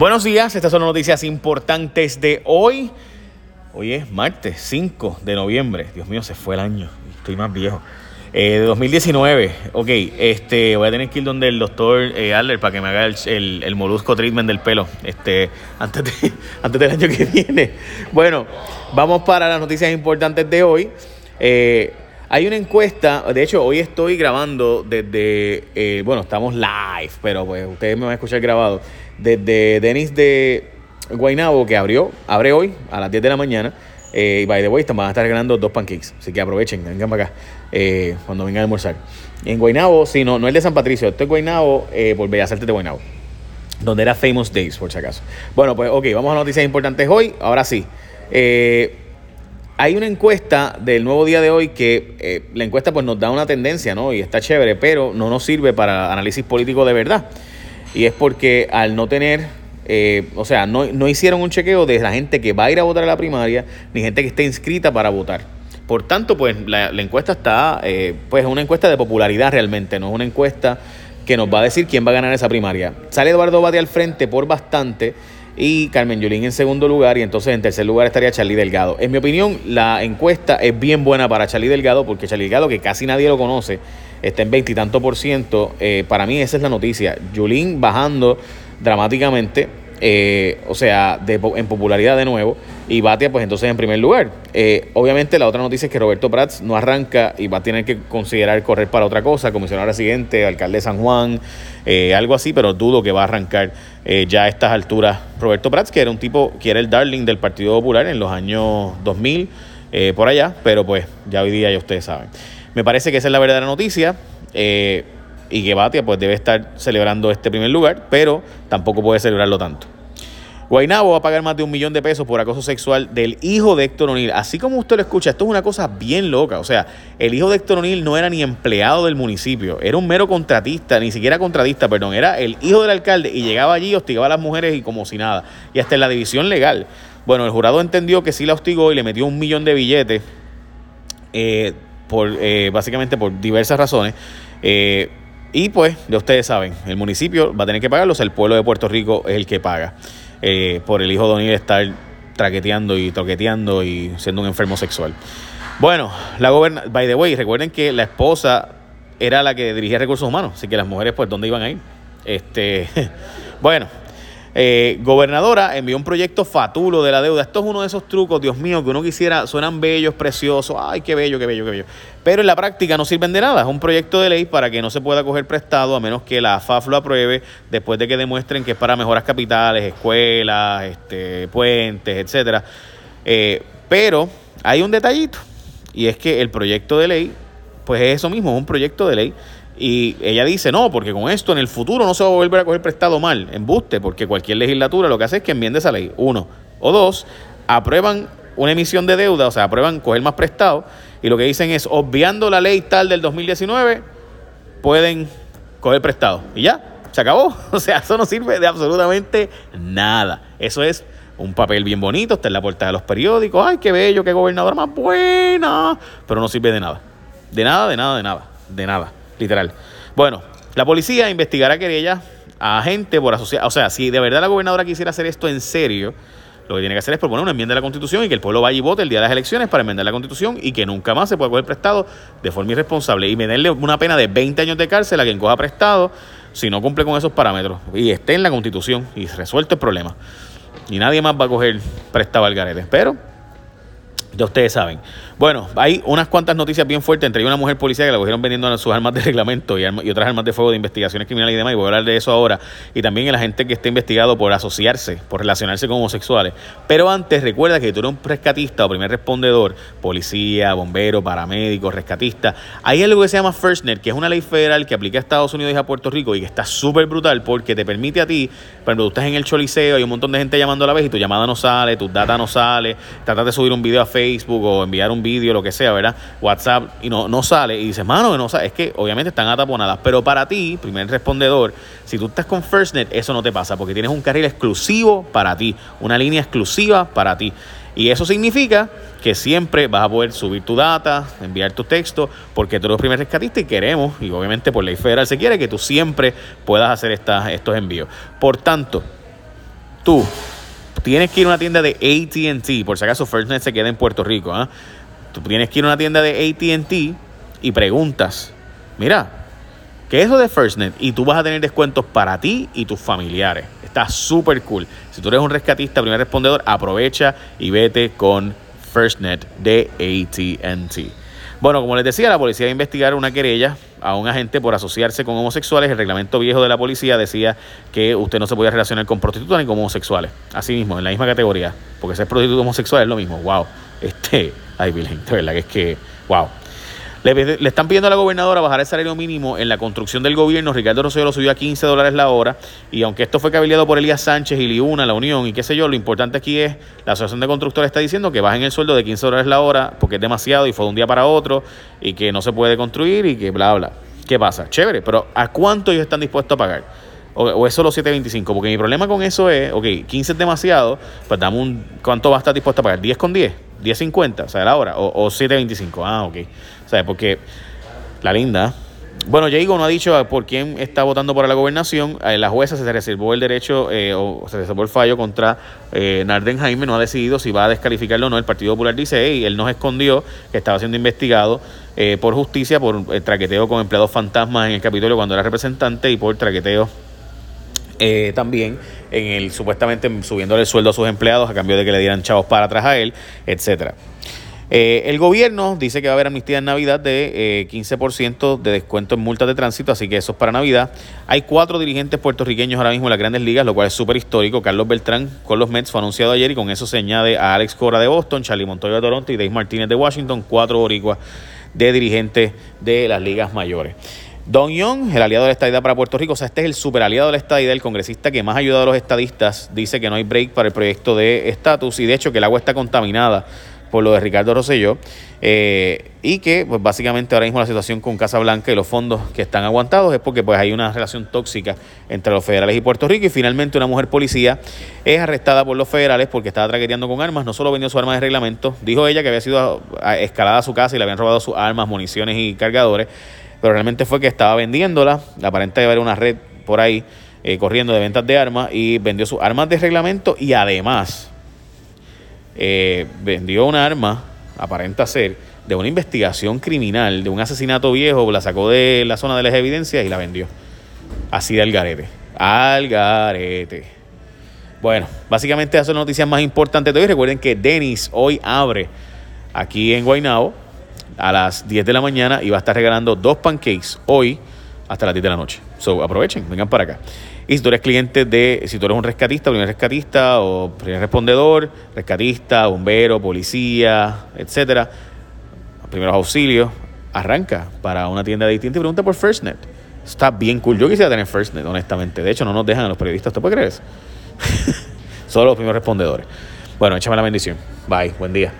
Buenos días, estas son las noticias importantes de hoy. Hoy es martes 5 de noviembre. Dios mío, se fue el año. Estoy más viejo. Eh, de 2019. Ok, este, voy a tener que ir donde el doctor eh, Adler para que me haga el, el, molusco treatment del pelo este, antes, antes del año que viene. Bueno, vamos para las noticias importantes de hoy. Eh, hay una encuesta, de hecho hoy estoy grabando desde, eh, bueno, estamos live, pero pues ustedes me van a escuchar grabado, desde Denis de Guainabo, que abrió, abre hoy a las 10 de la mañana. Eh, y by the way, van a estar regalando dos pancakes, así que aprovechen, vengan para acá eh, cuando vengan a almorzar. En Guainabo, sí, no, no es de San Patricio, esto es Guainabo por Bellas Artes de Guainabo, donde era Famous Days, por si acaso. Bueno, pues ok, vamos a noticias importantes hoy, ahora sí. Eh, hay una encuesta del nuevo día de hoy que eh, la encuesta pues nos da una tendencia, ¿no? Y está chévere, pero no nos sirve para análisis político de verdad. Y es porque al no tener, eh, o sea, no, hicieron un chequeo de la gente que va a ir a votar a la primaria, ni gente que esté inscrita para votar. Por tanto, pues la, encuesta está, eh, pues es una encuesta de popularidad realmente, no es una encuesta que nos va a decir quién va a ganar esa primaria. Sale Eduardo Bate al frente por bastante y Carmen Yulín en segundo lugar y entonces en tercer lugar estaría Charlie Delgado. En mi opinión, la encuesta es bien buena para Charlie Delgado porque Charlie Delgado, que casi nadie lo conoce, está en veintitantos por ciento. Eh, para mí esa es la noticia. Yulín bajando dramáticamente, eh, o sea, en popularidad de nuevo, y Batia pues entonces en primer lugar. Eh, obviamente la otra noticia es que Roberto Prats no arranca y va a tener que considerar correr para otra cosa, comisionado residente, alcalde de San Juan, algo así, pero dudo que va a arrancar eh, ya a estas alturas Roberto Prats, que era un tipo que era el darling del Partido Popular en los años 2000, eh, por allá, pero pues ya hoy día ya ustedes saben. Me parece que esa es la verdadera noticia. Eh, y que Batia pues debe estar celebrando este primer lugar, pero tampoco puede celebrarlo tanto. Guainabo va a pagar más de un millón de pesos por acoso sexual del hijo de Héctor O'Neill. Así como usted lo escucha, esto es una cosa bien loca. O sea, el hijo de Héctor O'Neill no era ni empleado del municipio, era un mero contratista, ni siquiera contratista, perdón, era el hijo del alcalde y llegaba allí, hostigaba a las mujeres y como si nada. Y hasta en la división legal. Bueno, el jurado entendió que sí la hostigó y le metió un millón de billetes, eh, por, eh, básicamente por diversas razones. Eh, y pues, ya ustedes saben, el municipio va a tener que pagarlos, el pueblo de Puerto Rico es el que paga. Eh, por el hijo de O'Neill estar traqueteando y toqueteando y siendo un enfermo sexual. Bueno, la goberna by the way, recuerden que la esposa era la que dirigía recursos humanos, así que las mujeres, pues, ¿dónde iban a ir? Este, bueno, eh, gobernadora envió un proyecto fatulo de la deuda. Esto es uno de esos trucos, Dios mío, que uno quisiera, suenan bellos, preciosos, ay, qué bello, qué bello, qué bello. Pero en la práctica no sirven de nada. Es un proyecto de ley para que no se pueda coger prestado a menos que la FAF lo apruebe después de que demuestren que es para mejoras capitales, escuelas, este, puentes, etcétera. Eh, pero hay un detallito y es que el proyecto de ley, pues es eso mismo, es un proyecto de ley y ella dice, no, porque con esto en el futuro no se va a volver a coger prestado mal, embuste, porque cualquier legislatura lo que hace es que enmiende esa ley, uno. O dos, aprueban una emisión de deuda, o sea, aprueban coger más prestado, y lo que dicen es, obviando la ley tal del 2019, pueden coger prestado. Y ya, se acabó. O sea, eso no sirve de absolutamente nada. Eso es un papel bien bonito, está en la puerta de los periódicos, ay, qué bello, qué gobernadora más buena, pero no sirve de nada. De nada, de nada, de nada, de nada literal. Bueno, la policía investigará querella a gente por asociar. O sea, si de verdad la gobernadora quisiera hacer esto en serio, lo que tiene que hacer es proponer una enmienda a la Constitución y que el pueblo vaya y vote el día de las elecciones para enmendar la Constitución y que nunca más se pueda coger prestado de forma irresponsable y meterle una pena de 20 años de cárcel a quien coja prestado si no cumple con esos parámetros y esté en la Constitución y resuelto el problema. Y nadie más va a coger prestado al garete. Pero ya ustedes saben. Bueno, hay unas cuantas noticias bien fuertes, entre una mujer policía que la cogieron vendiendo sus armas de reglamento y, otras armas de fuego de investigaciones criminales y demás, y voy a hablar de eso ahora, y también en la gente que está investigado por asociarse, por relacionarse con homosexuales. Pero antes, recuerda que tú eres un rescatista o primer respondedor, policía, bombero, paramédico, rescatista. Hay algo que se llama FirstNet, que es una ley federal que aplica a Estados Unidos y a Puerto Rico y que está súper brutal porque te permite a ti, cuando tú estás en el choliseo, hay un montón de gente llamando a la vez y tu llamada no sale, tu data no sale, tratas de subir un video a Facebook o enviar un vídeo, lo que sea, ¿verdad? WhatsApp y no, no sale. Y dices, mano, no sale. Es que obviamente están ataponadas. Pero para ti, primer respondedor, si tú estás con FirstNet, eso no te pasa porque tienes un carril exclusivo para ti, una línea exclusiva para ti. Y eso significa que siempre vas a poder subir tu data, enviar tu texto, porque tú eres el primer rescatista y queremos, y obviamente por ley federal se quiere, que tú siempre puedas hacer estas, estos envíos. Por tanto, tú tienes que ir a una tienda de ATT, por si acaso FirstNet se queda en Puerto Rico, ¿ah? Tú tienes que ir a una tienda de ATT y preguntas, mira, ¿qué es eso de FirstNet? Y tú vas a tener descuentos para ti y tus familiares. Está súper cool. Si tú eres un rescatista, primer respondedor, aprovecha y vete con FirstNet de ATT. Bueno, como les decía, la policía va a investigar una querella a un agente por asociarse con homosexuales. El reglamento viejo de la policía decía que usted no se podía relacionar con prostitutas ni con homosexuales. Así mismo, en la misma categoría. Porque ser prostituto homosexual es lo mismo. Wow. Este, ay, Virgen, de verdad que es que, wow. Le, están pidiendo a la gobernadora bajar el salario mínimo en la construcción del gobierno. Ricardo Rosselló lo subió a 15 dólares la hora. Y aunque esto fue cabildeado por Elías Sánchez y Liuna, la Unión y qué sé yo, lo importante aquí es la Asociación de Constructores está diciendo que bajen el sueldo de 15 dólares la hora porque es demasiado y fue de un día para otro y que no se puede construir y que bla, bla. ¿Qué pasa? Chévere, pero ¿a cuánto ellos están dispuestos a pagar? O, es solo 7.25, porque mi problema con eso es, ok, 15 es demasiado, pues dame un, ¿cuánto va a estar dispuesto a pagar? ¿10 con 10? ¿10.50? O sea, la hora, o, o 7.25, ah, ok. O sea, porque la linda. Bueno, Jago no ha dicho por quién está votando para la gobernación. Eh, la jueza se reservó el derecho eh, o se reservó el fallo contra eh, Narden Jaime. No ha decidido si va a descalificarlo o no. El Partido Popular dice, y él nos escondió que estaba siendo investigado eh, por justicia por el traqueteo con empleados fantasmas en el Capitolio cuando era representante y por traqueteo también en el supuestamente subiéndole el sueldo a sus empleados a cambio de que le dieran chavos para atrás a él, etcétera. Eh, el gobierno dice que va a haber amnistía en Navidad de 15% eh, de descuento en multas de tránsito, así que eso es para Navidad. Hay cuatro dirigentes puertorriqueños ahora mismo en las grandes ligas, lo cual es súper histórico. Carlos Beltrán con los Mets fue anunciado ayer y con eso se añade a Alex Cora de Boston, Charlie Montoya de Toronto y Dave Martínez de Washington, cuatro boricuas de dirigentes de las ligas mayores. Don Young, el aliado de la estadidad para Puerto Rico, o sea, este es el super aliado de la estadidad, el congresista que más ha ayudado a los estadistas, dice que no hay break para el proyecto de estatus y de hecho que el agua está contaminada por lo de Ricardo Rosselló, eh, y que pues básicamente ahora mismo la situación con Casa Blanca y los fondos que están aguantados es porque pues hay una relación tóxica entre los federales y Puerto Rico y finalmente una mujer policía es arrestada por los federales porque estaba traqueteando con armas, no solo vendió su arma de reglamento, dijo ella que había sido escalada a su casa y le habían robado sus armas, municiones y cargadores, pero realmente fue que estaba vendiéndola, aparente haber una red por ahí eh, corriendo de ventas de armas y vendió sus armas de reglamento y además eh, vendió un arma, aparenta ser, de una investigación criminal, de un asesinato viejo, la sacó de la zona de las evidencias y la vendió. Así de algarete. Algarete. Bueno, básicamente esas son las noticias más importantes de hoy. Recuerden que Denis hoy abre aquí en Guaynabo a las 10 de la mañana y va a estar regalando dos pancakes hoy hasta las 10 de la noche. So, aprovechen, vengan para acá. Y si tú eres cliente de, si tú eres un rescatista, primer rescatista o primer respondedor, rescatista, bombero, policía, etcétera, primeros auxilios, arranca para una tienda de distinta y pregunta por FirstNet. Está bien cool. Yo quisiera tener FirstNet, honestamente. De hecho, no nos dejan a los periodistas. ¿Tú puedes creer eso? Solo los primeros respondedores. Bueno, échame la bendición. Bye. Buen día.